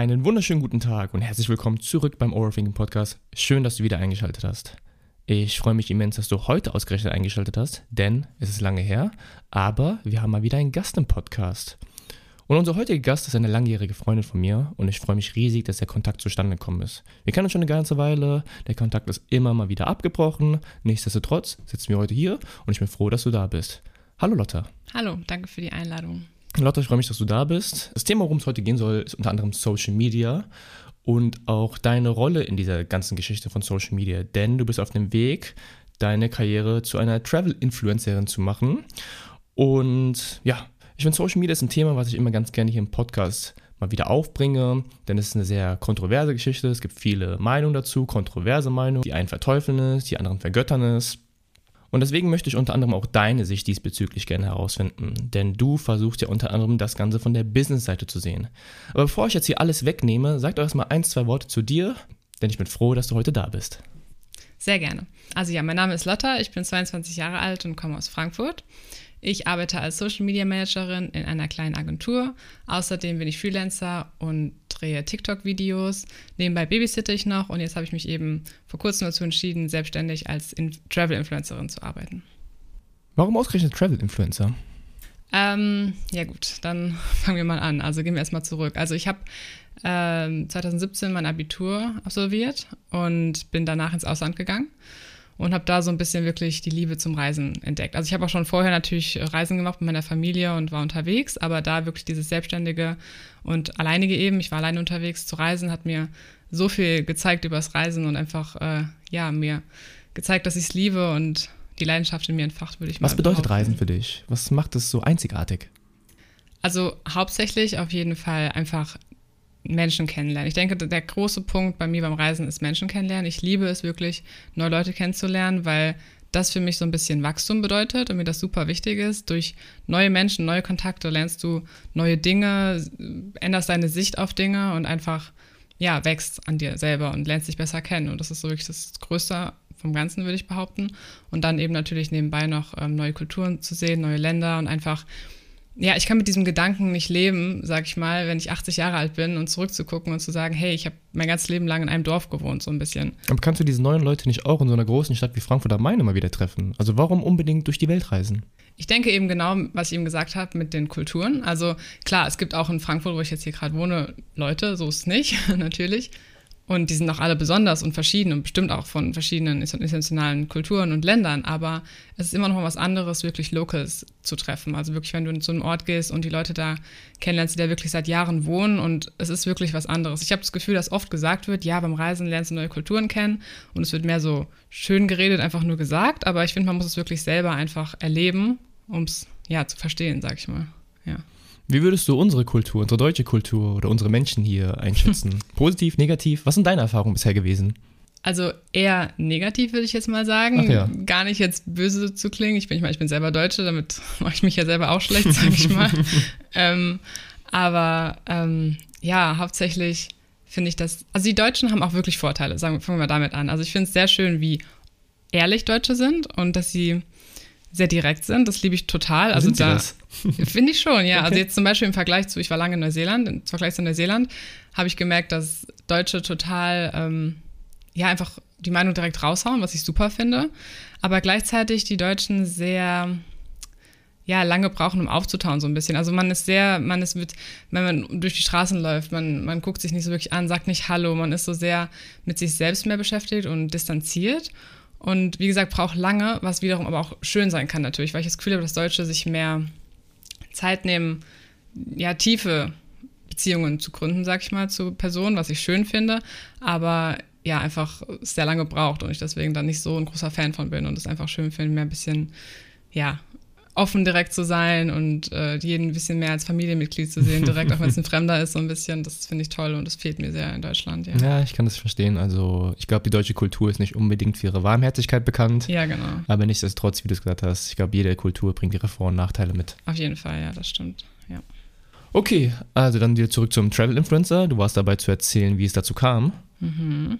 Einen wunderschönen guten Tag und herzlich willkommen zurück beim Overthinking Podcast. Schön, dass du wieder eingeschaltet hast. Ich freue mich immens, dass du heute ausgerechnet eingeschaltet hast, denn es ist lange her, aber wir haben mal wieder einen Gast im Podcast. Und unser heutiger Gast ist eine langjährige Freundin von mir und ich freue mich riesig, dass der Kontakt zustande gekommen ist. Wir kennen uns schon eine ganze Weile, der Kontakt ist immer mal wieder abgebrochen. Nichtsdestotrotz sitzen wir heute hier und ich bin froh, dass du da bist. Hallo Lotta. Hallo, danke für die Einladung. Lotta, ich freue mich, dass du da bist. Das Thema, worum es heute gehen soll, ist unter anderem Social Media und auch deine Rolle in dieser ganzen Geschichte von Social Media. Denn du bist auf dem Weg, deine Karriere zu einer Travel-Influencerin zu machen. Und ja, ich finde, Social Media ist ein Thema, was ich immer ganz gerne hier im Podcast mal wieder aufbringe, denn es ist eine sehr kontroverse Geschichte. Es gibt viele Meinungen dazu, kontroverse Meinungen. Die einen verteufeln es, die anderen vergöttern es. Und deswegen möchte ich unter anderem auch deine Sicht diesbezüglich gerne herausfinden, denn du versuchst ja unter anderem das Ganze von der Business-Seite zu sehen. Aber bevor ich jetzt hier alles wegnehme, sag doch erstmal ein, zwei Worte zu dir, denn ich bin froh, dass du heute da bist. Sehr gerne. Also ja, mein Name ist Lotta, ich bin 22 Jahre alt und komme aus Frankfurt. Ich arbeite als Social Media Managerin in einer kleinen Agentur. Außerdem bin ich Freelancer und drehe TikTok-Videos. Nebenbei babysitte ich noch und jetzt habe ich mich eben vor kurzem dazu entschieden, selbstständig als Travel-Influencerin zu arbeiten. Warum ausgerechnet Travel-Influencer? Ähm, ja gut, dann fangen wir mal an. Also gehen wir erstmal zurück. Also ich habe ähm, 2017 mein Abitur absolviert und bin danach ins Ausland gegangen und habe da so ein bisschen wirklich die Liebe zum Reisen entdeckt. Also ich habe auch schon vorher natürlich Reisen gemacht mit meiner Familie und war unterwegs, aber da wirklich dieses Selbstständige und alleinige eben, ich war alleine unterwegs zu reisen, hat mir so viel gezeigt über das Reisen und einfach, äh, ja, mir gezeigt, dass ich es liebe und die Leidenschaft in mir entfacht, würde ich mal Was bedeutet behaupten. Reisen für dich? Was macht es so einzigartig? Also hauptsächlich auf jeden Fall einfach Menschen kennenlernen. Ich denke, der große Punkt bei mir beim Reisen ist Menschen kennenlernen. Ich liebe es wirklich, neue Leute kennenzulernen, weil das für mich so ein bisschen Wachstum bedeutet und mir das super wichtig ist. Durch neue Menschen, neue Kontakte lernst du neue Dinge, änderst deine Sicht auf Dinge und einfach, ja, wächst an dir selber und lernst dich besser kennen. Und das ist so wirklich das Größte vom Ganzen, würde ich behaupten. Und dann eben natürlich nebenbei noch ähm, neue Kulturen zu sehen, neue Länder und einfach ja, ich kann mit diesem Gedanken nicht leben, sag ich mal, wenn ich 80 Jahre alt bin und zurückzugucken und zu sagen, hey, ich habe mein ganzes Leben lang in einem Dorf gewohnt, so ein bisschen. Aber kannst du diese neuen Leute nicht auch in so einer großen Stadt wie Frankfurt am Main immer wieder treffen? Also warum unbedingt durch die Welt reisen? Ich denke eben genau, was ich eben gesagt habe mit den Kulturen. Also klar, es gibt auch in Frankfurt, wo ich jetzt hier gerade wohne, Leute, so ist es nicht, natürlich. Und die sind auch alle besonders und verschieden und bestimmt auch von verschiedenen internationalen Kulturen und Ländern. Aber es ist immer noch mal was anderes, wirklich Locals zu treffen. Also wirklich, wenn du zu einem Ort gehst und die Leute da kennenlernst, die da wirklich seit Jahren wohnen. Und es ist wirklich was anderes. Ich habe das Gefühl, dass oft gesagt wird, ja, beim Reisen lernst du neue Kulturen kennen. Und es wird mehr so schön geredet, einfach nur gesagt. Aber ich finde, man muss es wirklich selber einfach erleben, um es ja zu verstehen, sag ich mal. Ja. Wie würdest du unsere Kultur, unsere deutsche Kultur oder unsere Menschen hier einschätzen? Positiv, negativ? Was sind deine Erfahrungen bisher gewesen? Also eher negativ würde ich jetzt mal sagen. Ja. Gar nicht jetzt böse zu klingen. Ich bin, ich, meine, ich bin selber Deutsche, damit mache ich mich ja selber auch schlecht, sage ich mal. ähm, aber ähm, ja, hauptsächlich finde ich das. Also die Deutschen haben auch wirklich Vorteile. Sagen, fangen wir damit an. Also ich finde es sehr schön, wie ehrlich Deutsche sind und dass sie sehr direkt sind. Das liebe ich total. Also da finde ich schon, ja. Okay. Also jetzt zum Beispiel im Vergleich zu, ich war lange in Neuseeland, im Vergleich zu Neuseeland, habe ich gemerkt, dass Deutsche total, ähm, ja, einfach die Meinung direkt raushauen, was ich super finde. Aber gleichzeitig die Deutschen sehr, ja, lange brauchen, um aufzutauen, so ein bisschen. Also man ist sehr, man ist mit, wenn man durch die Straßen läuft, man, man guckt sich nicht so wirklich an, sagt nicht Hallo, man ist so sehr mit sich selbst mehr beschäftigt und distanziert. Und wie gesagt, braucht lange, was wiederum aber auch schön sein kann natürlich, weil ich das Gefühl habe, dass Deutsche sich mehr Zeit nehmen, ja, tiefe Beziehungen zu gründen, sag ich mal, zu Personen, was ich schön finde, aber ja, einfach sehr lange braucht und ich deswegen dann nicht so ein großer Fan von bin und es einfach schön finde, mehr ein bisschen, ja, offen direkt zu sein und äh, jeden ein bisschen mehr als Familienmitglied zu sehen, direkt, auch wenn es ein Fremder ist, so ein bisschen. Das finde ich toll und das fehlt mir sehr in Deutschland. Ja, ja ich kann das verstehen. Also ich glaube, die deutsche Kultur ist nicht unbedingt für ihre Warmherzigkeit bekannt. Ja, genau. Aber nichtsdestotrotz, wie du es gesagt hast, ich glaube, jede Kultur bringt ihre Vor- und Nachteile mit. Auf jeden Fall, ja, das stimmt. Ja. Okay, also dann wieder zurück zum Travel Influencer. Du warst dabei zu erzählen, wie es dazu kam. Mhm.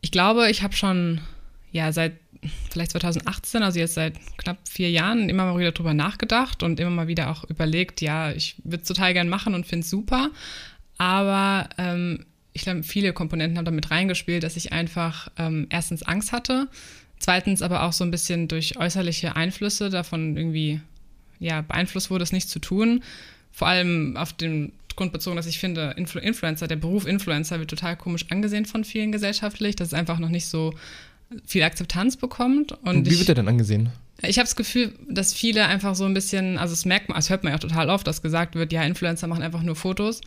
Ich glaube, ich habe schon ja seit vielleicht 2018, also jetzt seit knapp vier Jahren, immer mal wieder drüber nachgedacht und immer mal wieder auch überlegt, ja, ich würde es total gern machen und finde es super. Aber ähm, ich glaube, viele Komponenten haben damit reingespielt, dass ich einfach ähm, erstens Angst hatte, zweitens aber auch so ein bisschen durch äußerliche Einflüsse davon irgendwie ja, beeinflusst wurde, es nicht zu tun. Vor allem auf den Grund bezogen, dass ich finde, Influ Influencer, der Beruf Influencer wird total komisch angesehen von vielen gesellschaftlich, dass es einfach noch nicht so viel Akzeptanz bekommt. Und Wie wird er denn angesehen? Ich habe das Gefühl, dass viele einfach so ein bisschen, also es merkt man, das hört man ja auch total oft, dass gesagt wird, ja, Influencer machen einfach nur Fotos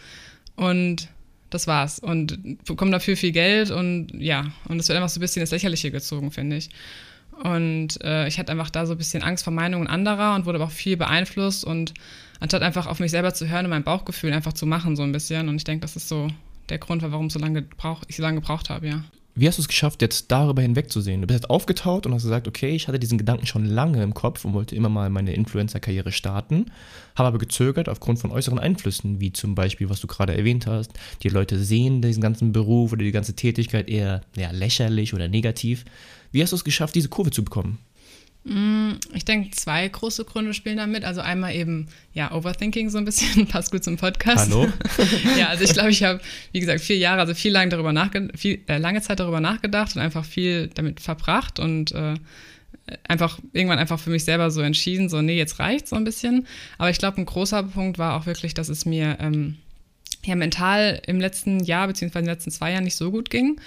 und das war's und bekommen dafür viel Geld und ja, und es wird einfach so ein bisschen ins Lächerliche gezogen, finde ich. Und äh, ich hatte einfach da so ein bisschen Angst vor Meinungen anderer und wurde aber auch viel beeinflusst und anstatt einfach auf mich selber zu hören und mein Bauchgefühl einfach zu machen, so ein bisschen. Und ich denke, das ist so der Grund, warum so lange gebrauch, ich so lange gebraucht habe, ja. Wie hast du es geschafft, jetzt darüber hinwegzusehen? Du bist jetzt aufgetaut und hast gesagt, okay, ich hatte diesen Gedanken schon lange im Kopf und wollte immer mal meine Influencer-Karriere starten, habe aber gezögert aufgrund von äußeren Einflüssen, wie zum Beispiel, was du gerade erwähnt hast. Die Leute sehen diesen ganzen Beruf oder die ganze Tätigkeit eher ja, lächerlich oder negativ. Wie hast du es geschafft, diese Kurve zu bekommen? Mm, ich denke, zwei große Gründe spielen damit. Also einmal eben, ja, Overthinking so ein bisschen, passt gut zum Podcast. Hallo? ja, also ich glaube, ich habe, wie gesagt, vier Jahre, also viel, lang darüber nachge viel, äh, lange Zeit darüber nachgedacht und einfach viel damit verbracht und äh, einfach irgendwann einfach für mich selber so entschieden, so, nee, jetzt reicht so ein bisschen. Aber ich glaube, ein großer Punkt war auch wirklich, dass es mir ähm, ja mental im letzten Jahr, beziehungsweise in den letzten zwei Jahren nicht so gut ging.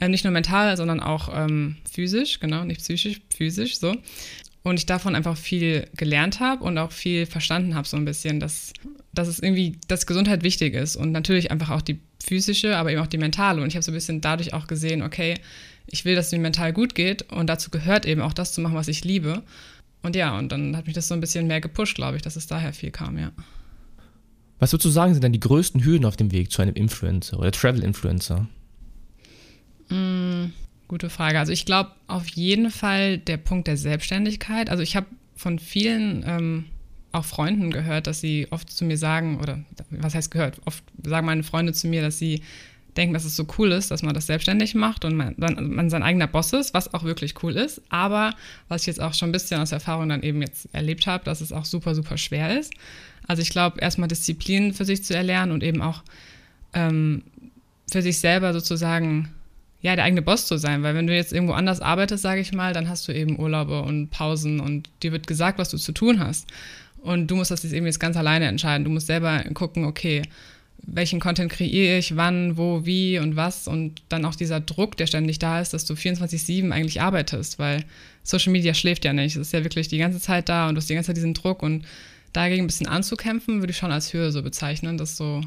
Äh, nicht nur mental, sondern auch ähm, physisch, genau, nicht psychisch, physisch, so. Und ich davon einfach viel gelernt habe und auch viel verstanden habe, so ein bisschen, dass, dass es irgendwie, dass Gesundheit wichtig ist und natürlich einfach auch die physische, aber eben auch die mentale. Und ich habe so ein bisschen dadurch auch gesehen, okay, ich will, dass es mir mental gut geht und dazu gehört eben auch das zu machen, was ich liebe. Und ja, und dann hat mich das so ein bisschen mehr gepusht, glaube ich, dass es daher viel kam, ja. Was würdest du sagen, sind denn die größten Hürden auf dem Weg zu einem Influencer oder Travel-Influencer? Gute Frage. Also ich glaube auf jeden Fall der Punkt der Selbstständigkeit. Also ich habe von vielen ähm, auch Freunden gehört, dass sie oft zu mir sagen, oder was heißt gehört, oft sagen meine Freunde zu mir, dass sie denken, dass es so cool ist, dass man das selbstständig macht und man, man sein eigener Boss ist, was auch wirklich cool ist. Aber was ich jetzt auch schon ein bisschen aus Erfahrung dann eben jetzt erlebt habe, dass es auch super, super schwer ist. Also ich glaube, erstmal Disziplin für sich zu erlernen und eben auch ähm, für sich selber sozusagen ja, der eigene Boss zu sein, weil wenn du jetzt irgendwo anders arbeitest, sage ich mal, dann hast du eben Urlaube und Pausen und dir wird gesagt, was du zu tun hast. Und du musst das jetzt eben jetzt ganz alleine entscheiden. Du musst selber gucken, okay, welchen Content kreiere ich, wann, wo, wie und was und dann auch dieser Druck, der ständig da ist, dass du 24/7 eigentlich arbeitest, weil Social Media schläft ja nicht. Es ist ja wirklich die ganze Zeit da und du hast die ganze Zeit diesen Druck und dagegen ein bisschen anzukämpfen, würde ich schon als Höhe so bezeichnen, dass so,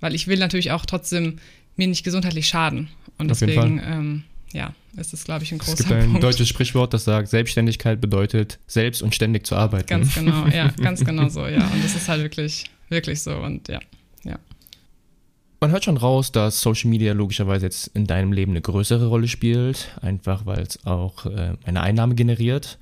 weil ich will natürlich auch trotzdem mir nicht gesundheitlich schaden. Und Auf deswegen, ähm, ja, ist es, glaube ich, ein großer Punkt. Es gibt ein Punkt. deutsches Sprichwort, das sagt, Selbstständigkeit bedeutet, selbst und ständig zu arbeiten. Ganz genau, ja, ganz genau so, ja. Und das ist halt wirklich, wirklich so und ja, ja. Man hört schon raus, dass Social Media logischerweise jetzt in deinem Leben eine größere Rolle spielt, einfach weil es auch äh, eine Einnahme generiert.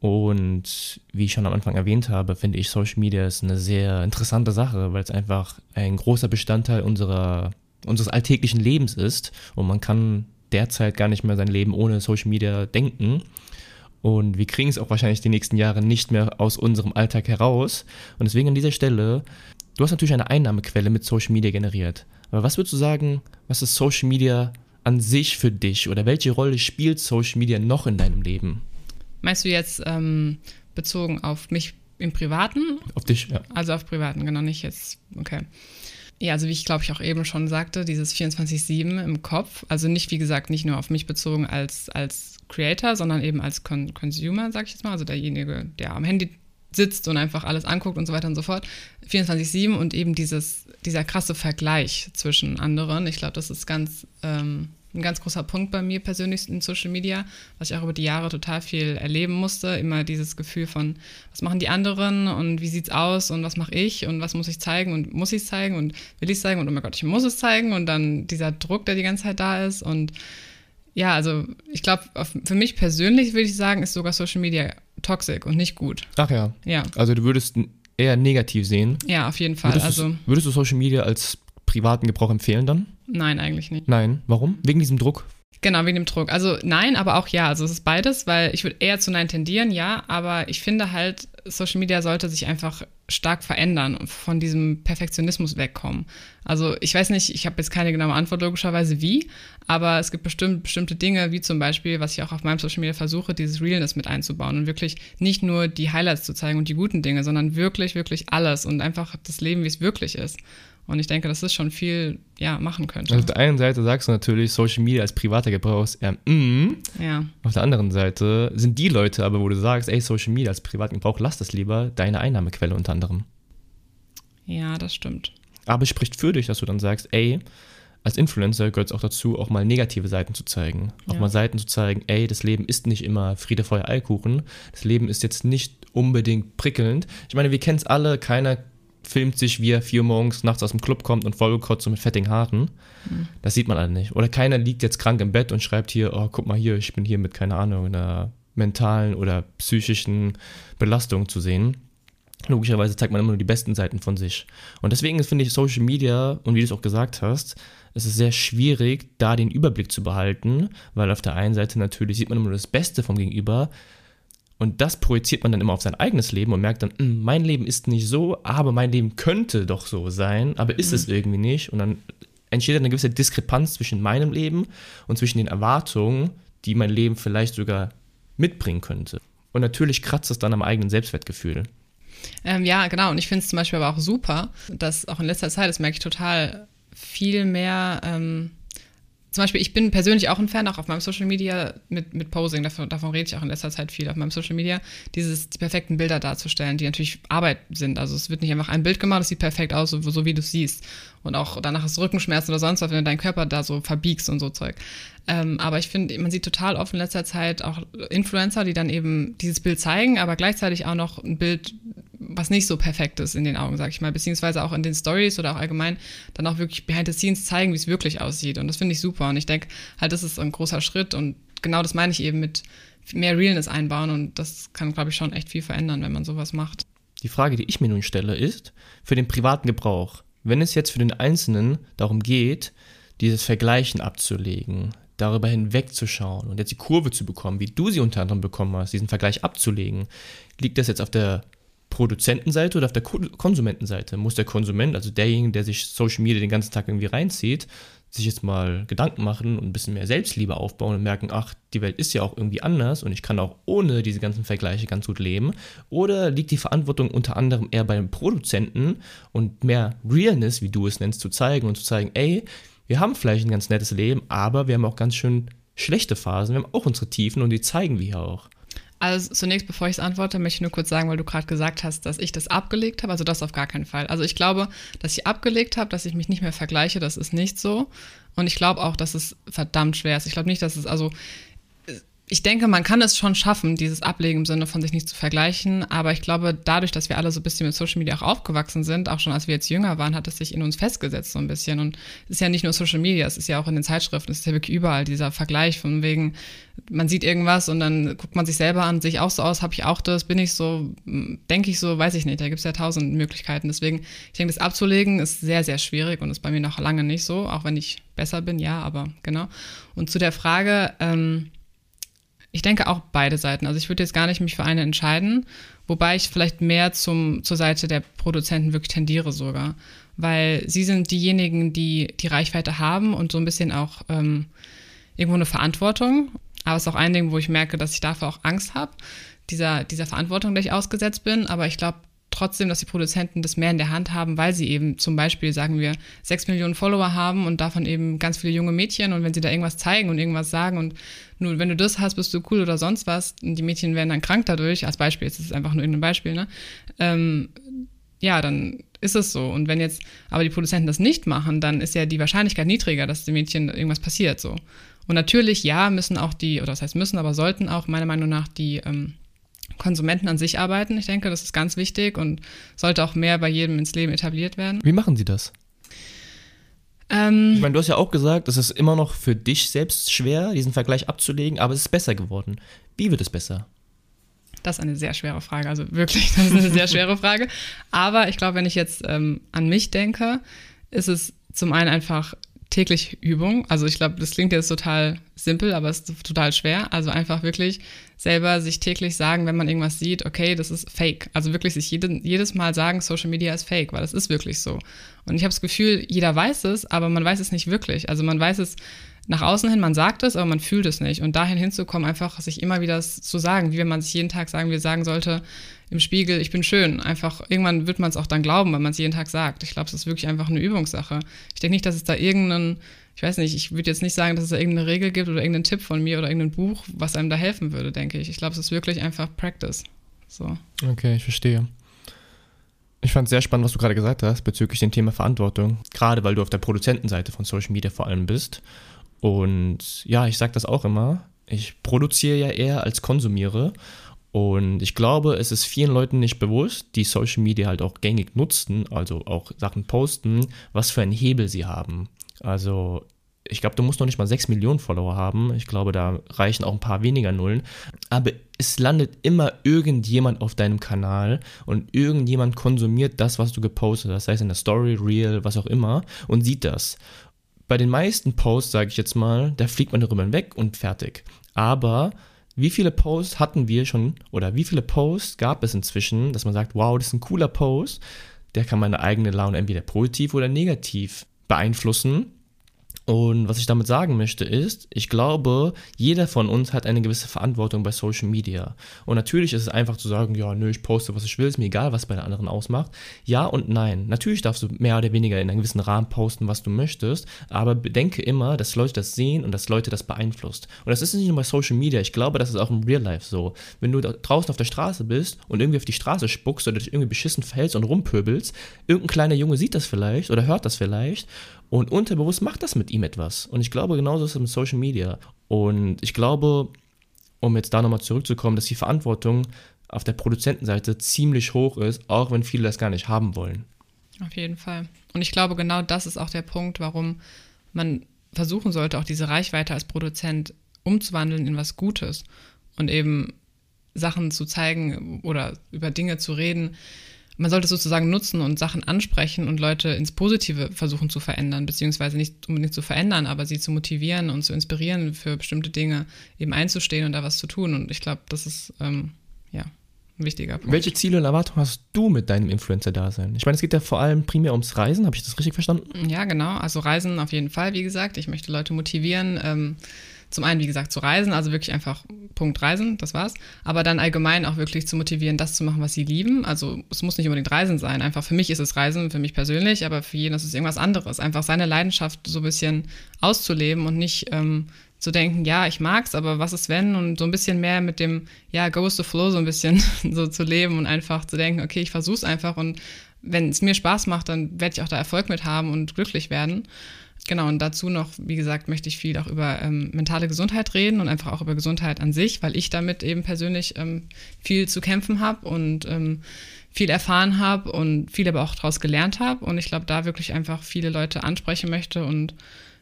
Und wie ich schon am Anfang erwähnt habe, finde ich Social Media ist eine sehr interessante Sache, weil es einfach ein großer Bestandteil unserer unseres alltäglichen Lebens ist und man kann derzeit gar nicht mehr sein Leben ohne Social Media denken. Und wir kriegen es auch wahrscheinlich die nächsten Jahre nicht mehr aus unserem Alltag heraus. Und deswegen an dieser Stelle, du hast natürlich eine Einnahmequelle mit Social Media generiert. Aber was würdest du sagen, was ist Social Media an sich für dich oder welche Rolle spielt Social Media noch in deinem Leben? Meinst du jetzt ähm, bezogen auf mich im Privaten? Auf dich, ja. Also auf Privaten, genau nicht jetzt. Okay. Ja, also wie ich glaube ich auch eben schon sagte, dieses 24-7 im Kopf, also nicht, wie gesagt, nicht nur auf mich bezogen als, als Creator, sondern eben als Con Consumer, sag ich jetzt mal, also derjenige, der am Handy sitzt und einfach alles anguckt und so weiter und so fort. 24-7 und eben dieses, dieser krasse Vergleich zwischen anderen. Ich glaube, das ist ganz ähm, ein ganz großer Punkt bei mir persönlich in Social Media, was ich auch über die Jahre total viel erleben musste. Immer dieses Gefühl von, was machen die anderen und wie sieht's aus und was mache ich und was muss ich zeigen und muss ich es zeigen und will ich es zeigen und oh mein Gott, ich muss es zeigen und dann dieser Druck, der die ganze Zeit da ist und ja, also ich glaube, für mich persönlich würde ich sagen, ist sogar Social Media toxisch und nicht gut. Ach ja. Ja. Also du würdest eher negativ sehen. Ja, auf jeden Fall. Würdest, also, würdest du Social Media als privaten Gebrauch empfehlen dann? Nein, eigentlich nicht. Nein, warum? Wegen diesem Druck? Genau, wegen dem Druck. Also nein, aber auch ja. Also es ist beides, weil ich würde eher zu nein tendieren, ja, aber ich finde halt, Social Media sollte sich einfach stark verändern und von diesem Perfektionismus wegkommen. Also ich weiß nicht, ich habe jetzt keine genaue Antwort logischerweise wie, aber es gibt bestimmt bestimmte Dinge, wie zum Beispiel, was ich auch auf meinem Social Media versuche, dieses Realness mit einzubauen und wirklich nicht nur die Highlights zu zeigen und die guten Dinge, sondern wirklich, wirklich alles und einfach das Leben, wie es wirklich ist. Und ich denke, dass das schon viel ja, machen könnte. Also auf der einen Seite sagst du natürlich, Social Media als privater Gebrauch ist eher mm. Ja. Auf der anderen Seite sind die Leute aber, wo du sagst, ey, Social Media als privaten Gebrauch, lass das lieber, deine Einnahmequelle unter anderem. Ja, das stimmt. Aber es spricht für dich, dass du dann sagst, ey, als Influencer gehört es auch dazu, auch mal negative Seiten zu zeigen. Auch Ja. mal Seiten zu zeigen, ey, das Leben ist nicht immer Friede, Feuer, Eierkuchen. Das Leben ist jetzt nicht unbedingt prickelnd. Ich meine, wir kennen es alle, keiner filmt sich, wie er vier morgens nachts aus dem Club kommt und vollgekotzt und mit fettigen Haaren. Das sieht man alle nicht. Oder keiner liegt jetzt krank im Bett und schreibt hier, oh, guck mal hier, ich bin hier mit, keine Ahnung, einer mentalen oder psychischen Belastung zu sehen. Logischerweise zeigt man immer nur die besten Seiten von sich. Und deswegen finde ich Social Media, und wie du es auch gesagt hast, es ist sehr schwierig, da den Überblick zu behalten, weil auf der einen Seite natürlich sieht man immer nur das Beste vom Gegenüber und das projiziert man dann immer auf sein eigenes Leben und merkt dann, "Hm, mein Leben ist nicht so, aber mein Leben könnte doch so sein, aber ist es irgendwie nicht. Und dann entsteht eine gewisse Diskrepanz zwischen meinem Leben und zwischen den Erwartungen, die mein Leben vielleicht sogar mitbringen könnte. Und natürlich kratzt es dann am eigenen Selbstwertgefühl. Ähm, ja, genau. Und ich finde es zum Beispiel aber auch super, dass auch in letzter Zeit, das merke ich total, viel mehr. Ähm, zum Beispiel, ich bin persönlich auch ein Fan, auch auf meinem Social Media mit, mit Posing, davon, davon rede ich auch in letzter Zeit viel auf meinem Social Media, dieses, die perfekten Bilder darzustellen, die natürlich Arbeit sind. Also es wird nicht einfach ein Bild gemacht, es sieht perfekt aus, so, so wie du es siehst. Und auch danach du Rückenschmerzen oder sonst was, wenn du deinen Körper da so verbiegst und so Zeug. Ähm, aber ich finde, man sieht total oft in letzter Zeit auch Influencer, die dann eben dieses Bild zeigen, aber gleichzeitig auch noch ein Bild, was nicht so perfekt ist in den Augen, sag ich mal, beziehungsweise auch in den Stories oder auch allgemein dann auch wirklich behind the scenes zeigen, wie es wirklich aussieht. Und das finde ich super. Und ich denke halt, das ist ein großer Schritt und genau das meine ich eben mit mehr Realness einbauen und das kann, glaube ich, schon echt viel verändern, wenn man sowas macht. Die Frage, die ich mir nun stelle, ist, für den privaten Gebrauch, wenn es jetzt für den Einzelnen darum geht, dieses Vergleichen abzulegen, darüber hinwegzuschauen und jetzt die Kurve zu bekommen, wie du sie unter anderem bekommen hast, diesen Vergleich abzulegen, liegt das jetzt auf der Produzentenseite oder auf der Ko- Konsumentenseite? Muss der Konsument, also derjenige, der sich Social Media den ganzen Tag irgendwie reinzieht, sich jetzt mal Gedanken machen und ein bisschen mehr Selbstliebe aufbauen und merken, ach, die Welt ist ja auch irgendwie anders und ich kann auch ohne diese ganzen Vergleiche ganz gut leben? Oder liegt die Verantwortung unter anderem eher bei den Produzenten und mehr Realness, wie du es nennst, zu zeigen und zu zeigen, ey, wir haben vielleicht ein ganz nettes Leben, aber wir haben auch ganz schön schlechte Phasen, wir haben auch unsere Tiefen und die zeigen wir auch. Also zunächst, bevor ich es antworte, möchte ich nur kurz sagen, weil du gerade gesagt hast, dass ich das abgelegt habe. Also das auf gar keinen Fall. Also ich glaube, dass ich abgelegt habe, dass ich mich nicht mehr vergleiche, das ist nicht so. Und ich glaube auch, dass es verdammt schwer ist. Ich glaube nicht, dass es, also ich denke, man kann es schon schaffen, dieses Ablegen im Sinne von sich nicht zu vergleichen. Aber ich glaube, dadurch, dass wir alle so ein bisschen mit Social Media auch aufgewachsen sind, auch schon als wir jetzt jünger waren, hat es sich in uns festgesetzt so ein bisschen. Und es ist ja nicht nur Social Media, es ist ja auch in den Zeitschriften, es ist ja wirklich überall dieser Vergleich von wegen, man sieht irgendwas und dann guckt man sich selber an, sehe ich auch so aus, habe ich auch das, bin ich so, denke ich so, weiß ich nicht. Da gibt es ja tausend Möglichkeiten. Deswegen, ich denke, das abzulegen ist sehr, sehr schwierig und ist bei mir noch lange nicht so, auch wenn ich besser bin, ja, aber genau. Und zu der Frage, ähm, ich denke auch beide Seiten. Also ich würde jetzt gar nicht mich für eine entscheiden, wobei ich vielleicht mehr zum, zur Seite der Produzenten wirklich tendiere sogar. Weil sie sind diejenigen, die die Reichweite haben und so ein bisschen auch ähm, irgendwo eine Verantwortung. Aber es ist auch ein Ding, wo ich merke, dass ich dafür auch Angst habe, dieser, dieser Verantwortung, der ich ausgesetzt bin. Aber ich glaube trotzdem, dass die Produzenten das mehr in der Hand haben, weil sie eben zum Beispiel, sagen wir, sechs Millionen Follower haben und davon eben ganz viele junge Mädchen und wenn sie da irgendwas zeigen und irgendwas sagen und nur wenn du das hast, bist du cool oder sonst was und die Mädchen werden dann krank dadurch, als Beispiel, jetzt ist es einfach nur irgendein Beispiel, ne? Ähm, ja, dann ist es so. Und wenn jetzt aber die Produzenten das nicht machen, dann ist ja die Wahrscheinlichkeit niedriger, dass dem Mädchen irgendwas passiert so. Und natürlich, ja, müssen auch die, oder das heißt müssen, aber sollten auch meiner Meinung nach die ähm, Konsumenten an sich arbeiten. Ich denke, das ist ganz wichtig und sollte auch mehr bei jedem ins Leben etabliert werden. Wie machen sie das? Ähm, Ich meine, du hast ja auch gesagt, es ist immer noch für dich selbst schwer, diesen Vergleich abzulegen, aber es ist besser geworden. Wie wird es besser? Das ist eine sehr schwere Frage. Also wirklich, das ist eine sehr schwere Frage. Aber ich glaube, wenn ich jetzt ähm, an mich denke, ist es zum einen einfach täglich Übung. Also ich glaube, das klingt jetzt total simpel, aber es ist total schwer. Also einfach wirklich selber sich täglich sagen, wenn man irgendwas sieht, okay, das ist fake. Also wirklich sich jede, jedes Mal sagen, Social Media ist fake, weil das ist wirklich so. Und ich habe das Gefühl, jeder weiß es, aber man weiß es nicht wirklich. Also man weiß es nach außen hin, man sagt es, aber man fühlt es nicht. Und dahin hinzukommen, einfach sich immer wieder zu sagen, wie wenn man sich jeden Tag sagen will, sagen sollte, im Spiegel, ich bin schön. Einfach, irgendwann wird man es auch dann glauben, wenn man es jeden Tag sagt. Ich glaube, es ist wirklich einfach eine Übungssache. Ich denke nicht, dass es da irgendeinen, ich weiß nicht, ich würde jetzt nicht sagen, dass es da irgendeine Regel gibt oder irgendeinen Tipp von mir oder irgendein Buch, was einem da helfen würde, denke ich. Ich glaube, es ist wirklich einfach Practice. So. Okay, ich verstehe. Ich fand es sehr spannend, was du gerade gesagt hast bezüglich dem Thema Verantwortung. Gerade weil du auf der Produzentenseite von Social Media vor allem bist. Und ja, ich sage das auch immer. Ich produziere ja eher als konsumiere. Und ich glaube, es ist vielen Leuten nicht bewusst, die Social Media halt auch gängig nutzen, also auch Sachen posten, was für einen Hebel sie haben. Also ich glaube, du musst noch nicht mal 6 Millionen Follower haben. Ich glaube, da reichen auch ein paar weniger Nullen. Aber es landet immer irgendjemand auf deinem Kanal und irgendjemand konsumiert das, was du gepostet hast, sei es in der Story, Reel, was auch immer, und sieht das bei den meisten Posts, sage ich jetzt mal, da fliegt man darüber hinweg und fertig. Aber wie viele Posts hatten wir schon oder wie viele Posts gab es inzwischen, dass man sagt, wow, das ist ein cooler Post, der kann meine eigene Laune entweder positiv oder negativ beeinflussen und was ich damit sagen möchte ist, ich glaube, jeder von uns hat eine gewisse Verantwortung bei Social Media. Und natürlich ist es einfach zu sagen, ja, nö, ich poste, was ich will, ist mir egal, was bei den anderen ausmacht. Ja und nein. Natürlich darfst du mehr oder weniger in einem gewissen Rahmen posten, was du möchtest, aber bedenke immer, dass Leute das sehen und dass Leute das beeinflusst. Und das ist nicht nur bei Social Media, ich glaube, das ist auch im Real Life so. Wenn du draußen auf der Straße bist und irgendwie auf die Straße spuckst oder dich irgendwie beschissen verhältst und rumpöbelst, irgendein kleiner Junge sieht das vielleicht oder hört das vielleicht und unterbewusst macht das mit ihm etwas. Und ich glaube, genauso ist es mit Social Media. Und ich glaube, um jetzt da nochmal zurückzukommen, dass die Verantwortung auf der Produzentenseite ziemlich hoch ist, auch wenn viele das gar nicht haben wollen. Auf jeden Fall. Und ich glaube, genau das ist auch der Punkt, warum man versuchen sollte, auch diese Reichweite als Produzent umzuwandeln in was Gutes und eben Sachen zu zeigen oder über Dinge zu reden, man sollte es sozusagen nutzen und Sachen ansprechen und Leute ins Positive versuchen zu verändern, beziehungsweise nicht unbedingt zu verändern, aber sie zu motivieren und zu inspirieren, für bestimmte Dinge eben einzustehen und da was zu tun. Und ich glaube, das ist ähm, ja ein wichtiger Punkt. Welche Ziele und Erwartungen hast du mit deinem Influencer-Dasein? Ich meine, es geht ja vor allem primär ums Reisen, habe ich das richtig verstanden? Ja, genau. Also Reisen auf jeden Fall, wie gesagt. Ich möchte Leute motivieren. Ähm, zum einen, wie gesagt, zu reisen, also wirklich einfach Punkt Reisen, das war's. Aber dann allgemein auch wirklich zu motivieren, das zu machen, was sie lieben. Also es muss nicht unbedingt Reisen sein. Einfach für mich ist es Reisen, für mich persönlich, aber für jeden ist es irgendwas anderes. Einfach seine Leidenschaft so ein bisschen auszuleben und nicht ähm, zu denken, ja, ich mag's, aber was ist wenn? Und so ein bisschen mehr mit dem, ja, go with the flow so ein bisschen so zu leben und einfach zu denken, okay, ich versuch's einfach und wenn es mir Spaß macht, dann werde ich auch da Erfolg mit haben und glücklich werden. Genau, und dazu noch, wie gesagt, möchte ich viel auch über ähm, mentale Gesundheit reden und einfach auch über Gesundheit an sich, weil ich damit eben persönlich ähm, viel zu kämpfen habe und ähm, viel erfahren habe und viel aber auch daraus gelernt habe. Und ich glaube, da wirklich einfach viele Leute ansprechen möchte und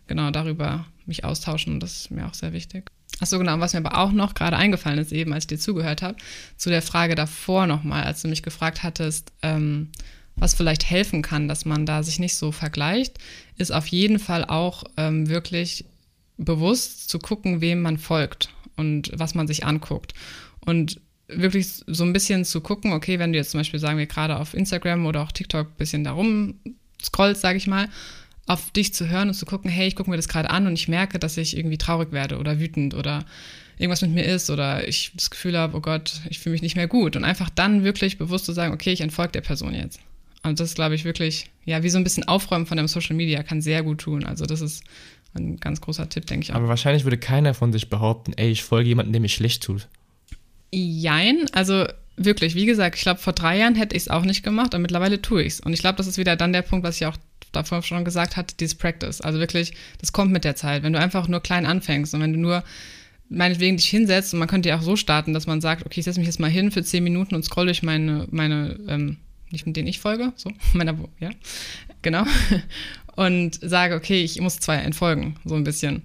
genau darüber mich austauschen. Und das ist mir auch sehr wichtig. Achso, genau, was mir aber auch noch gerade eingefallen ist, eben als ich dir zugehört habe, zu der Frage davor nochmal, als du mich gefragt hattest, ähm, was vielleicht helfen kann, dass man da sich nicht so vergleicht, ist auf jeden Fall auch ähm, wirklich bewusst zu gucken, wem man folgt und was man sich anguckt. Und wirklich so ein bisschen zu gucken, okay, wenn du jetzt zum Beispiel, sagen wir, gerade auf Instagram oder auch TikTok ein bisschen darum scrollst, sage ich mal, auf dich zu hören und zu gucken, hey, ich gucke mir das gerade an und ich merke, dass ich irgendwie traurig werde oder wütend oder irgendwas mit mir ist oder ich das Gefühl habe, oh Gott, ich fühle mich nicht mehr gut. Und einfach dann wirklich bewusst zu sagen, okay, ich entfolge der Person jetzt. Und das glaube ich wirklich, ja, wie so ein bisschen Aufräumen von dem Social Media kann sehr gut tun. Also das ist ein ganz großer Tipp, denke ich auch. Aber wahrscheinlich würde keiner von sich behaupten, ey, ich folge jemandem, der mir schlecht tut. Jein, also wirklich, wie gesagt, ich glaube, vor drei Jahren hätte ich es auch nicht gemacht und mittlerweile tue ich es. Und ich glaube, das ist wieder dann der Punkt, was ich auch davor schon gesagt hatte, dieses Practice. Also wirklich, das kommt mit der Zeit. Wenn du einfach nur klein anfängst und wenn du nur meinetwegen dich hinsetzt und man könnte ja auch so starten, dass man sagt, okay, ich setze mich jetzt mal hin für zehn Minuten und scroll durch meine, meine ähm, nicht mit denen ich folge, so, meiner, ja, genau, und sage, okay, ich muss zwei entfolgen, so ein bisschen.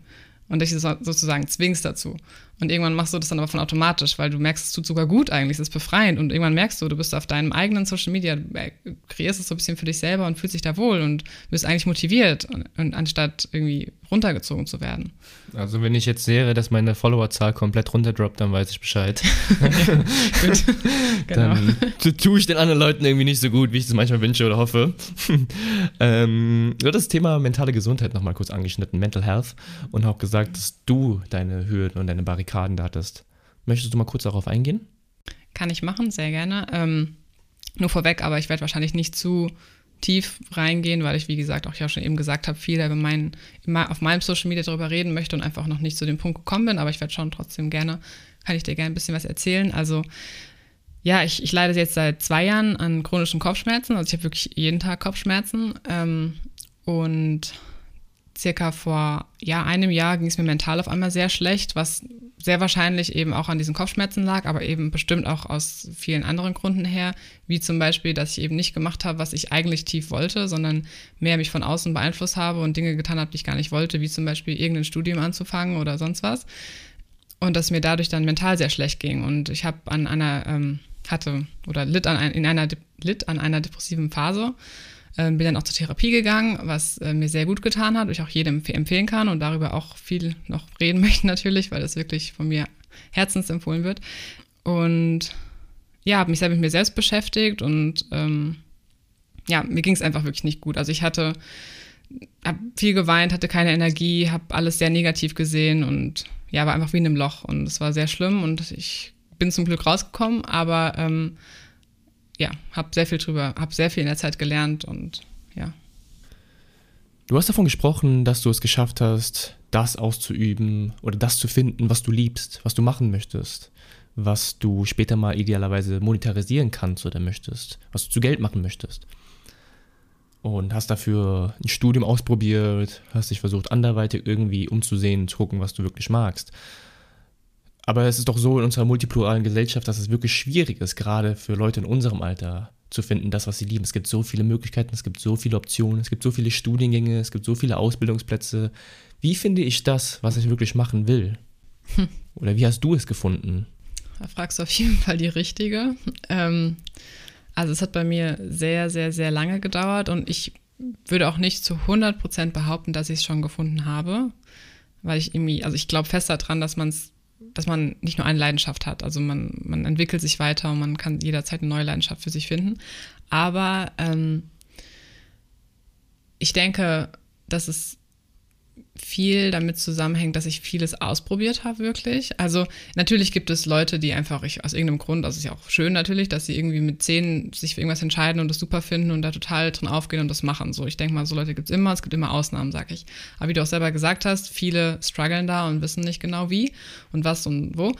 und dich sozusagen zwingst dazu. Und irgendwann machst du das dann aber von automatisch, weil du merkst, es tut sogar gut eigentlich, es ist befreiend. Und irgendwann merkst du, du bist auf deinem eigenen Social Media, äh, kreierst es so ein bisschen für dich selber und fühlst dich da wohl und bist eigentlich motiviert, und, und anstatt irgendwie runtergezogen zu werden. Also wenn ich jetzt sehe, dass meine Followerzahl komplett runterdroppt, dann weiß ich Bescheid. gut, genau. Dann tue ich den anderen Leuten irgendwie nicht so gut, wie ich es manchmal wünsche oder hoffe. ähm, du hast das Thema mentale Gesundheit nochmal kurz angeschnitten, Mental Health, und auch gesagt, dass du deine Hürden und deine Barrikaden da hattest. Möchtest du mal kurz darauf eingehen? Kann ich machen, sehr gerne. Ähm, nur vorweg, aber ich werde wahrscheinlich nicht zu tief reingehen, weil ich, wie gesagt, auch ja schon eben gesagt habe, viel über mein, auf meinem Social Media darüber reden möchte und einfach noch nicht zu dem Punkt gekommen bin, aber ich werde schon trotzdem gerne, kann ich dir gerne ein bisschen was erzählen. Also ja, ich, ich leide jetzt seit zwei Jahren an chronischen Kopfschmerzen, also ich habe wirklich jeden Tag Kopfschmerzen ähm, und circa vor ja, einem Jahr ging es mir mental auf einmal sehr schlecht, was sehr wahrscheinlich eben auch an diesen Kopfschmerzen lag, aber eben bestimmt auch aus vielen anderen Gründen her, wie zum Beispiel, dass ich eben nicht gemacht habe, was ich eigentlich tief wollte, sondern mehr mich von außen beeinflusst habe und Dinge getan habe, die ich gar nicht wollte, wie zum Beispiel irgendein Studium anzufangen oder sonst was. Und dass mir dadurch dann mental sehr schlecht ging. Und ich habe an einer, ähm, hatte oder litt an, in einer, litt an einer depressiven Phase bin dann auch zur Therapie gegangen, was äh, mir sehr gut getan hat, ich auch jedem empfehlen kann und darüber auch viel noch reden möchte natürlich, weil das wirklich von mir herzensempfohlen wird. Und ja, habe mich sehr mit mir selbst beschäftigt und ähm, ja, mir ging es einfach wirklich nicht gut. Also ich hatte, habe viel geweint, hatte keine Energie, habe alles sehr negativ gesehen und ja, war einfach wie in einem Loch und es war sehr schlimm und ich bin zum Glück rausgekommen, aber ähm, ja, habe sehr viel drüber, habe sehr viel in der Zeit gelernt und ja. Du hast davon gesprochen, dass du es geschafft hast, das auszuüben oder das zu finden, was du liebst, was du machen möchtest, was du später mal idealerweise monetarisieren kannst oder möchtest, was du zu Geld machen möchtest. Und hast dafür ein Studium ausprobiert, hast dich versucht, anderweitig irgendwie umzusehen, zu gucken, was du wirklich magst. Aber es ist doch so in unserer multipluralen Gesellschaft, dass es wirklich schwierig ist, gerade für Leute in unserem Alter zu finden, das, was sie lieben. Es gibt so viele Möglichkeiten, es gibt so viele Optionen, es gibt so viele Studiengänge, es gibt so viele Ausbildungsplätze. Wie finde ich das, was ich wirklich machen will? Hm. Oder wie hast du es gefunden? Da fragst du auf jeden Fall die richtige. Ähm, also es hat bei mir sehr, sehr, sehr lange gedauert und ich würde auch nicht zu 100 Prozent behaupten, dass ich es schon gefunden habe, weil ich irgendwie, also ich glaube fest daran, dass man es dass man nicht nur eine Leidenschaft hat. Also man, man entwickelt sich weiter und man kann jederzeit eine neue Leidenschaft für sich finden. Aber ähm, ich denke, dass es viel damit zusammenhängt, dass ich vieles ausprobiert habe, wirklich. Also natürlich gibt es Leute, die einfach ich, aus irgendeinem Grund, also ist ja auch schön natürlich, dass sie irgendwie mit zehn sich für irgendwas entscheiden und das super finden und da total drin aufgehen und das machen. So, ich denke mal, so Leute gibt es immer, es gibt immer Ausnahmen, sag ich. Aber wie du auch selber gesagt hast, viele strugglen da und wissen nicht genau wie und was und wo.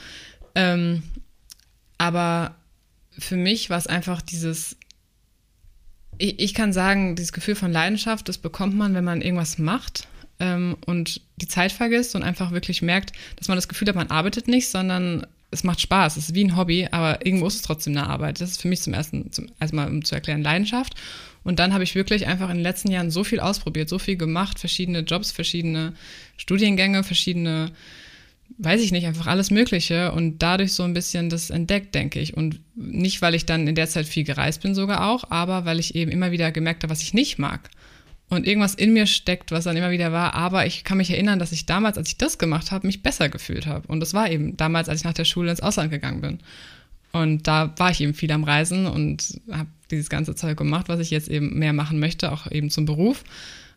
Ähm, aber für mich war es einfach dieses ich, ich kann sagen, dieses Gefühl von Leidenschaft, das bekommt man, wenn man irgendwas macht ähm, und die Zeit vergisst und einfach wirklich merkt, dass man das Gefühl hat, man arbeitet nicht, sondern es macht Spaß. Es ist wie ein Hobby, aber irgendwo ist es trotzdem eine Arbeit. Das ist für mich zum ersten, zum, erstmal um zu erklären, Leidenschaft. Und dann habe ich wirklich einfach in den letzten Jahren so viel ausprobiert, so viel gemacht, verschiedene Jobs, verschiedene Studiengänge, verschiedene, weiß ich nicht, einfach alles Mögliche und dadurch so ein bisschen das entdeckt, denke ich. Und nicht, weil ich dann in der Zeit viel gereist bin sogar auch, aber weil ich eben immer wieder gemerkt habe, was ich nicht mag und irgendwas in mir steckt, was dann immer wieder war. Aber ich kann mich erinnern, dass ich damals, als ich das gemacht habe, mich besser gefühlt habe. Und das war eben damals, als ich nach der Schule ins Ausland gegangen bin. Und da war ich eben viel am Reisen und habe dieses ganze Zeug gemacht, was ich jetzt eben mehr machen möchte, auch eben zum Beruf.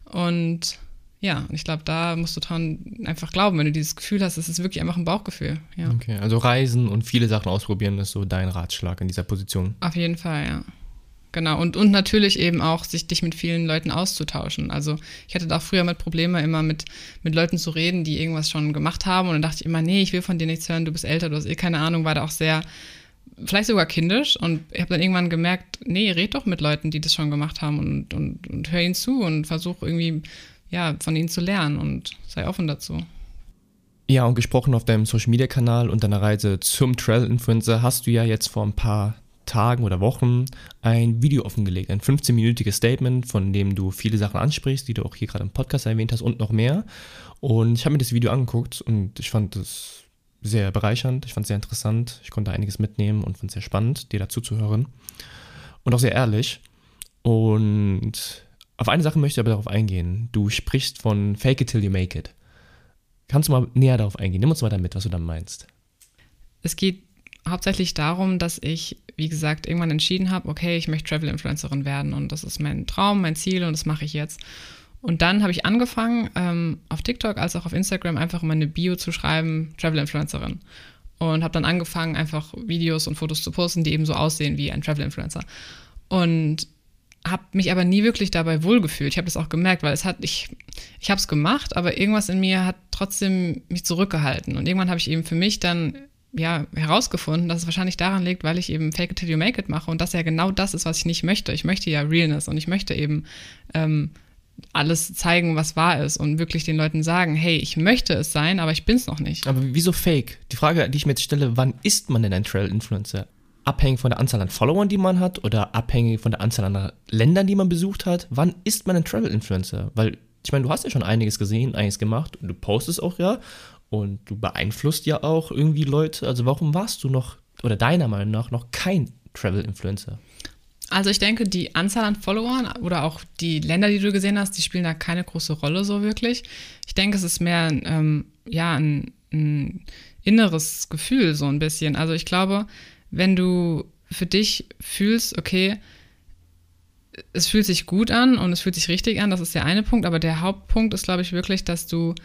Und ja, ich glaube, da musst du dran einfach glauben, wenn du dieses Gefühl hast, es ist wirklich einfach ein Bauchgefühl. Ja. Okay, also Reisen und viele Sachen ausprobieren ist so dein Ratschlag in dieser Position. Auf jeden Fall, ja. Genau, und, und natürlich eben auch, sich dich mit vielen Leuten auszutauschen. Also ich hatte da auch früher mit Probleme, immer mit, mit Leuten zu reden, die irgendwas schon gemacht haben. Und dann dachte ich immer, nee, ich will von dir nichts hören, du bist älter, du hast eh keine Ahnung, war da auch sehr, vielleicht sogar kindisch. Und ich habe dann irgendwann gemerkt, nee, red doch mit Leuten, die das schon gemacht haben und, und, und hör ihnen zu und versuch irgendwie, ja, von ihnen zu lernen und sei offen dazu. Ja, und gesprochen auf deinem Social Media Kanal und deiner Reise zum Trail Influencer hast du ja jetzt vor ein paar Tagen oder Wochen ein Video offengelegt, ein 15-minütiges Statement, von dem du viele Sachen ansprichst, die du auch hier gerade im Podcast erwähnt hast und noch mehr. Und ich habe mir das Video angeguckt und ich fand es sehr bereichernd, ich fand es sehr interessant, ich konnte einiges mitnehmen und fand es sehr spannend, dir dazu zu hören. Und auch sehr ehrlich. Und auf eine Sache möchte ich aber darauf eingehen. Du sprichst von Fake it till you make it. Kannst du mal näher darauf eingehen? Nimm uns mal damit, was du dann meinst. Es geht hauptsächlich darum, dass ich, wie gesagt, irgendwann entschieden habe, okay, ich möchte Travel-Influencerin werden und das ist mein Traum, mein Ziel und das mache ich jetzt. Und dann habe ich angefangen, ähm, auf TikTok als auch auf Instagram einfach in meine Bio zu schreiben, Travel-Influencerin. Und habe dann angefangen, einfach Videos und Fotos zu posten, die eben so aussehen wie ein Travel-Influencer. Und habe mich aber nie wirklich dabei wohlgefühlt. Ich habe das auch gemerkt, weil es hat, ich, ich habe es gemacht, aber irgendwas in mir hat trotzdem mich zurückgehalten. Und irgendwann habe ich eben für mich dann ja, herausgefunden, dass es wahrscheinlich daran liegt, weil ich eben Fake it till you make it mache und das ja genau das ist, was ich nicht möchte. Ich möchte ja Realness und ich möchte eben ähm, alles zeigen, was wahr ist und wirklich den Leuten sagen, hey, ich möchte es sein, aber ich bin es noch nicht. Aber wieso Fake? Die Frage, die ich mir jetzt stelle, wann ist man denn ein Trail-Influencer? Abhängig von der Anzahl an Followern, die man hat oder abhängig von der Anzahl an Ländern, die man besucht hat? Wann ist man ein Travel-Influencer? Weil ich meine, du hast ja schon einiges gesehen, einiges gemacht und du postest auch ja und du beeinflusst ja auch irgendwie Leute. Also warum warst du noch, oder deiner Meinung nach, noch kein Travel-Influencer? Also ich denke, die Anzahl an Followern oder auch die Länder, die du gesehen hast, die spielen da keine große Rolle so wirklich. Ich denke, es ist mehr ähm, ja, ein, ein inneres Gefühl so ein bisschen. Also ich glaube, wenn du für dich fühlst, okay, es fühlt sich gut an und es fühlt sich richtig an, das ist der eine Punkt, aber der Hauptpunkt ist, glaube ich, wirklich, dass du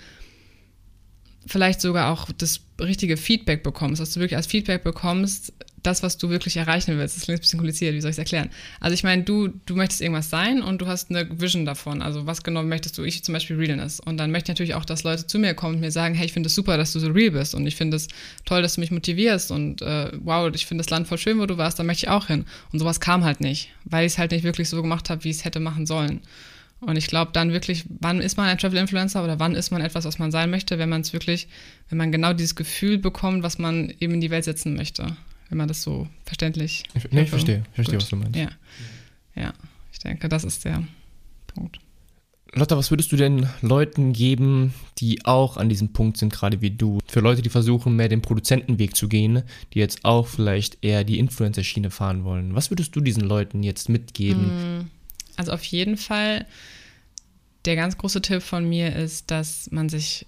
vielleicht sogar auch das richtige Feedback bekommst, dass du wirklich als Feedback bekommst, das, was du wirklich erreichen willst. Das klingt ein bisschen kompliziert, wie soll ich es erklären? Also ich meine, du, du möchtest irgendwas sein und du hast eine Vision davon. Also was genau möchtest du? Ich zum Beispiel Realness. Und dann möchte ich natürlich auch, dass Leute zu mir kommen und mir sagen, hey, ich finde es super, dass du so real bist und ich finde es toll, dass du mich motivierst und äh, wow, ich finde das Land voll schön, wo du warst, da möchte ich auch hin. Und sowas kam halt nicht, weil ich es halt nicht wirklich so gemacht habe, wie ich es hätte machen sollen. Und ich glaube dann wirklich, wann ist man ein Travel Influencer oder wann ist man etwas, was man sein möchte, wenn man es wirklich, wenn man genau dieses Gefühl bekommt, was man eben in die Welt setzen möchte. Wenn man das so verständlich. Ich, nee, ich verstehe, ich verstehe, was du meinst. Ja. ja, ich denke, das ist der Punkt. Lotta, was würdest du denn Leuten geben, die auch an diesem Punkt sind, gerade wie du? Für Leute, die versuchen, mehr den Produzentenweg zu gehen, die jetzt auch vielleicht eher die Influencer-Schiene fahren wollen. Was würdest du diesen Leuten jetzt mitgeben? Mm also auf jeden Fall, der ganz große Tipp von mir ist, dass man sich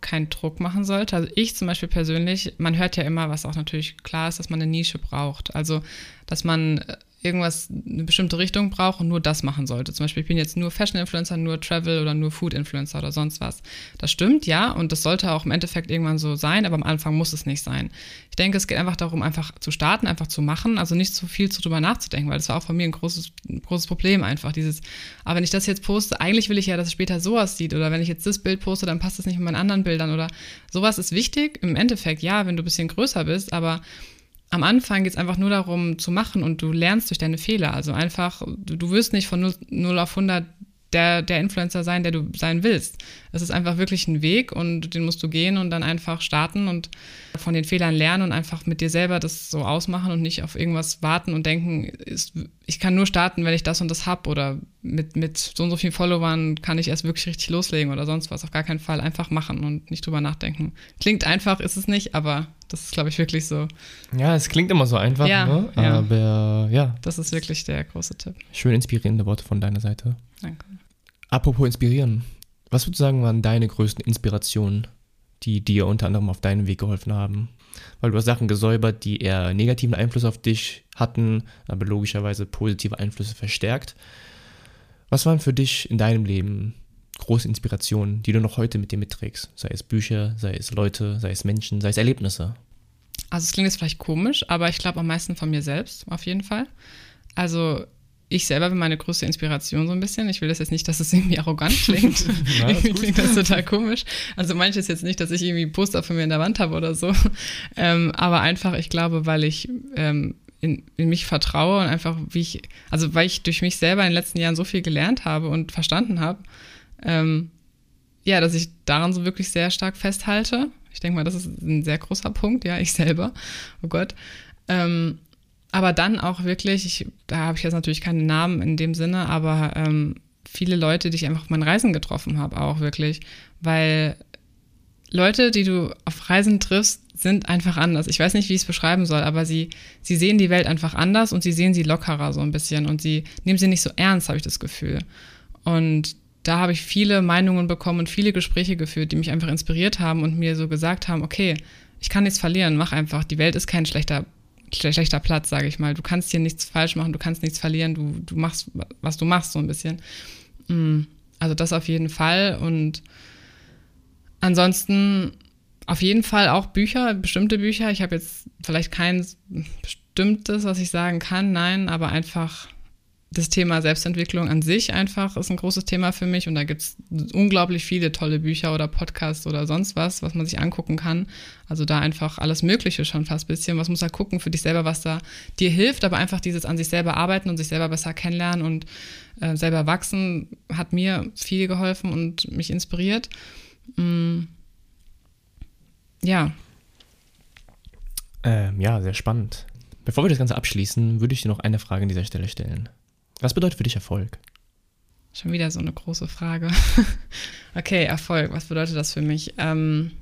keinen Druck machen sollte. Also ich zum Beispiel persönlich, man hört ja immer, was auch natürlich klar ist, dass man eine Nische braucht. Also, dass man äh, irgendwas, eine bestimmte Richtung braucht und nur das machen sollte. Zum Beispiel, ich bin jetzt nur Fashion-Influencer, nur Travel oder nur Food-Influencer oder sonst was. Das stimmt, ja, und das sollte auch im Endeffekt irgendwann so sein, aber am Anfang muss es nicht sein. Ich denke, es geht einfach darum, einfach zu starten, einfach zu machen, also nicht zu viel zu drüber nachzudenken, weil das war auch von mir ein großes, ein großes Problem einfach, dieses, aber wenn ich das jetzt poste, eigentlich will ich ja, dass es später so aussieht oder wenn ich jetzt das Bild poste, dann passt das nicht mit meinen anderen Bildern oder sowas ist wichtig. Im Endeffekt, ja, wenn du ein bisschen größer bist, aber am Anfang geht es einfach nur darum zu machen und du lernst durch deine Fehler. Also einfach, du, du wirst nicht von 0, 0 auf 100 der, der Influencer sein, der du sein willst. Es ist einfach wirklich ein Weg und den musst du gehen und dann einfach starten und von den Fehlern lernen und einfach mit dir selber das so ausmachen und nicht auf irgendwas warten und denken, ist, ich kann nur starten, wenn ich das und das habe oder mit, mit so und so vielen Followern kann ich erst wirklich richtig loslegen oder sonst was. Auf gar keinen Fall einfach machen und nicht drüber nachdenken. Klingt einfach, ist es nicht, aber das ist, glaube ich, wirklich so. Ja, es klingt immer so einfach, ja, ne? ja. aber ja. Das ist wirklich der große Tipp. Schön inspirierende Worte von deiner Seite. Danke. Apropos inspirieren. Was würdest du sagen, waren deine größten Inspirationen, die dir unter anderem auf deinem Weg geholfen haben? Weil du hast Sachen gesäubert, die eher negativen Einfluss auf dich hatten, aber logischerweise positive Einflüsse verstärkt. Was waren für dich in deinem Leben große Inspirationen, die du noch heute mit dir mitträgst? Sei es Bücher, sei es Leute, sei es Menschen, sei es Erlebnisse. Also es klingt jetzt vielleicht komisch, aber ich glaube am meisten von mir selbst, auf jeden Fall. Also ich selber bin meine größte Inspiration so ein bisschen. Ich will das jetzt nicht, dass es irgendwie arrogant klingt. Ja, irgendwie klingt das total komisch. Also manches jetzt nicht, dass ich irgendwie Poster von mir in der Wand habe oder so. Ähm, aber einfach, ich glaube, weil ich ähm, in, in, mich vertraue und einfach, wie ich, also weil ich durch mich selber in den letzten Jahren so viel gelernt habe und verstanden habe, ähm, ja, dass ich daran so wirklich sehr stark festhalte. Ich denke mal, das ist ein sehr großer Punkt, ja, ich selber. Oh Gott. Ähm, aber dann auch wirklich, ich, da habe ich jetzt natürlich keinen Namen in dem Sinne, aber ähm, viele Leute, die ich einfach auf meinen Reisen getroffen habe, auch wirklich, weil Leute, die du auf Reisen triffst, sind einfach anders. Ich weiß nicht, wie ich es beschreiben soll, aber sie, sie sehen die Welt einfach anders und sie sehen sie lockerer so ein bisschen und sie nehmen sie nicht so ernst, habe ich das Gefühl. Und da habe ich viele Meinungen bekommen und viele Gespräche geführt, die mich einfach inspiriert haben und mir so gesagt haben, okay, ich kann nichts verlieren, mach einfach. Die Welt ist kein schlechter, schlechter Platz, sage ich mal. Du kannst hier nichts falsch machen, du kannst nichts verlieren, du, du machst, was du machst, so ein bisschen. Mm, also das auf jeden Fall. Und ansonsten auf jeden Fall auch Bücher, bestimmte Bücher. Ich habe jetzt vielleicht kein bestimmtes, was ich sagen kann, nein, aber einfach das Thema Selbstentwicklung an sich einfach ist ein großes Thema für mich und da gibt es unglaublich viele tolle Bücher oder Podcasts oder sonst was, was man sich angucken kann. Also da einfach alles Mögliche schon fast ein bisschen. Was muss da gucken für dich selber, was da dir hilft, aber einfach dieses an sich selber arbeiten und sich selber besser kennenlernen und äh, selber wachsen hat mir viel geholfen und mich inspiriert. Mm. Ja. Ähm, ja, sehr spannend. Bevor wir das Ganze abschließen, würde ich dir noch eine Frage an dieser Stelle stellen. Was bedeutet für dich Erfolg? Schon wieder so eine große Frage. okay, Erfolg, was bedeutet das für mich? Ähm,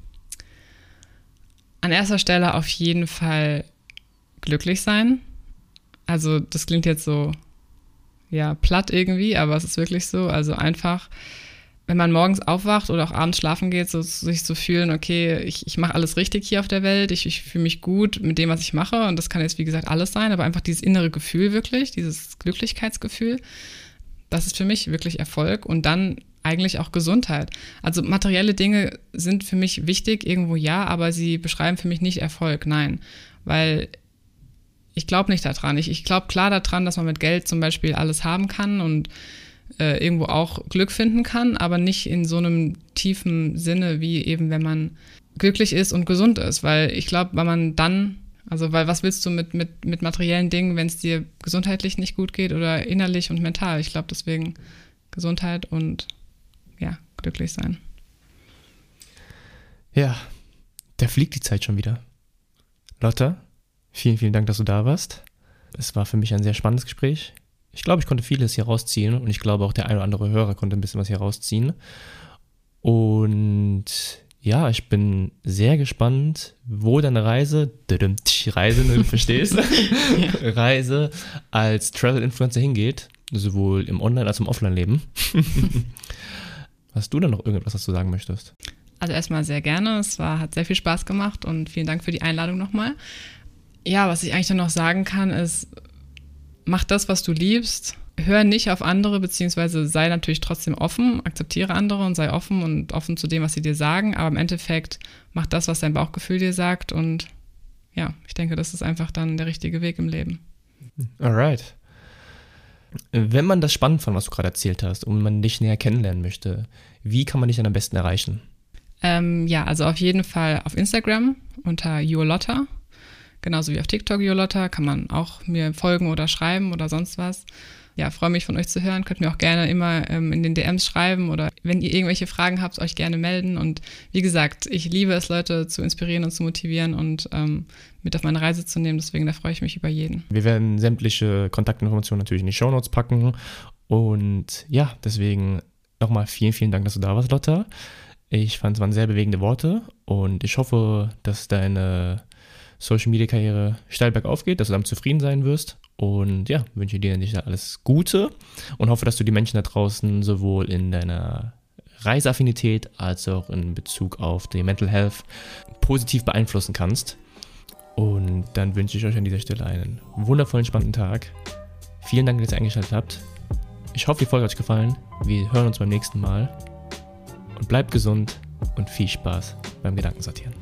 an erster Stelle auf jeden Fall glücklich sein. Also das klingt jetzt so, ja, platt irgendwie, aber es ist wirklich so. Also einfach, wenn man morgens aufwacht oder auch abends schlafen geht, so, sich zu so fühlen, okay, ich, ich mache alles richtig hier auf der Welt, ich, ich fühle mich gut mit dem, was ich mache. Und das kann jetzt, wie gesagt, alles sein, aber einfach dieses innere Gefühl wirklich, dieses Glücklichkeitsgefühl, das ist für mich wirklich Erfolg. Und dann eigentlich auch Gesundheit. Also materielle Dinge sind für mich wichtig, irgendwo ja, aber sie beschreiben für mich nicht Erfolg, nein. Weil ich glaube nicht daran. Ich, ich glaube klar daran, dass man mit Geld zum Beispiel alles haben kann und äh, irgendwo auch Glück finden kann, aber nicht in so einem tiefen Sinne, wie eben wenn man glücklich ist und gesund ist. Weil ich glaube, weil man dann, also weil was willst du mit, mit, mit materiellen Dingen, wenn es dir gesundheitlich nicht gut geht oder innerlich und mental? Ich glaube deswegen Gesundheit und ja, glücklich sein. Ja, da fliegt die Zeit schon wieder. Lotta, vielen, vielen Dank, dass du da warst. Es war für mich ein sehr spannendes Gespräch ich glaube, ich konnte vieles hier rausziehen und ich glaube auch der ein oder andere Hörer konnte ein bisschen was hier rausziehen. Und ja, ich bin sehr gespannt, wo deine Reise, Reise, ne, du verstehst, Reise als Travel-Influencer hingeht, sowohl im Online- als auch im Offline-Leben. Hast du da noch irgendwas, was du sagen möchtest? Also erstmal sehr gerne. Es war, hat sehr viel Spaß gemacht und vielen Dank für die Einladung nochmal. Ja, was ich eigentlich nur noch sagen kann, ist, mach das, was du liebst. Hör nicht auf andere, beziehungsweise sei natürlich trotzdem offen, akzeptiere andere und sei offen und offen zu dem, was sie dir sagen. Aber im Endeffekt mach das, was dein Bauchgefühl dir sagt. Und ja, ich denke, das ist einfach dann der richtige Weg im Leben. Alright. Wenn man das spannend fand, was du gerade erzählt hast und man dich näher kennenlernen möchte, wie kann man dich dann am besten erreichen? Ähm, ja, also auf jeden Fall auf Instagram unter Juolotta Genauso wie auf TikTok, Jolotta, kann man auch mir folgen oder schreiben oder sonst was. Ja, freue mich von euch zu hören. Könnt mir auch gerne immer ähm, in den DMs schreiben oder wenn ihr irgendwelche Fragen habt, euch gerne melden. Und wie gesagt, ich liebe es, Leute zu inspirieren und zu motivieren und ähm, mit auf meine Reise zu nehmen. Deswegen, da freue ich mich über jeden. Wir werden sämtliche Kontaktinformationen natürlich in die Shownotes packen. Und ja, deswegen nochmal vielen, vielen Dank, dass du da warst, Lotta. Ich fand es waren sehr bewegende Worte und ich hoffe, dass deine Social Media Karriere steil bergauf geht, dass du damit zufrieden sein wirst. Und ja, wünsche dir nicht alles Gute und hoffe, dass du die Menschen da draußen sowohl in deiner Reiseaffinität als auch in Bezug auf die Mental Health positiv beeinflussen kannst. Und dann wünsche ich euch an dieser Stelle einen wundervollen, spannenden Tag. Vielen Dank, dass ihr eingeschaltet habt. Ich hoffe, die Folge hat euch gefallen. Wir hören uns beim nächsten Mal. Und bleibt gesund und viel Spaß beim Gedankensortieren.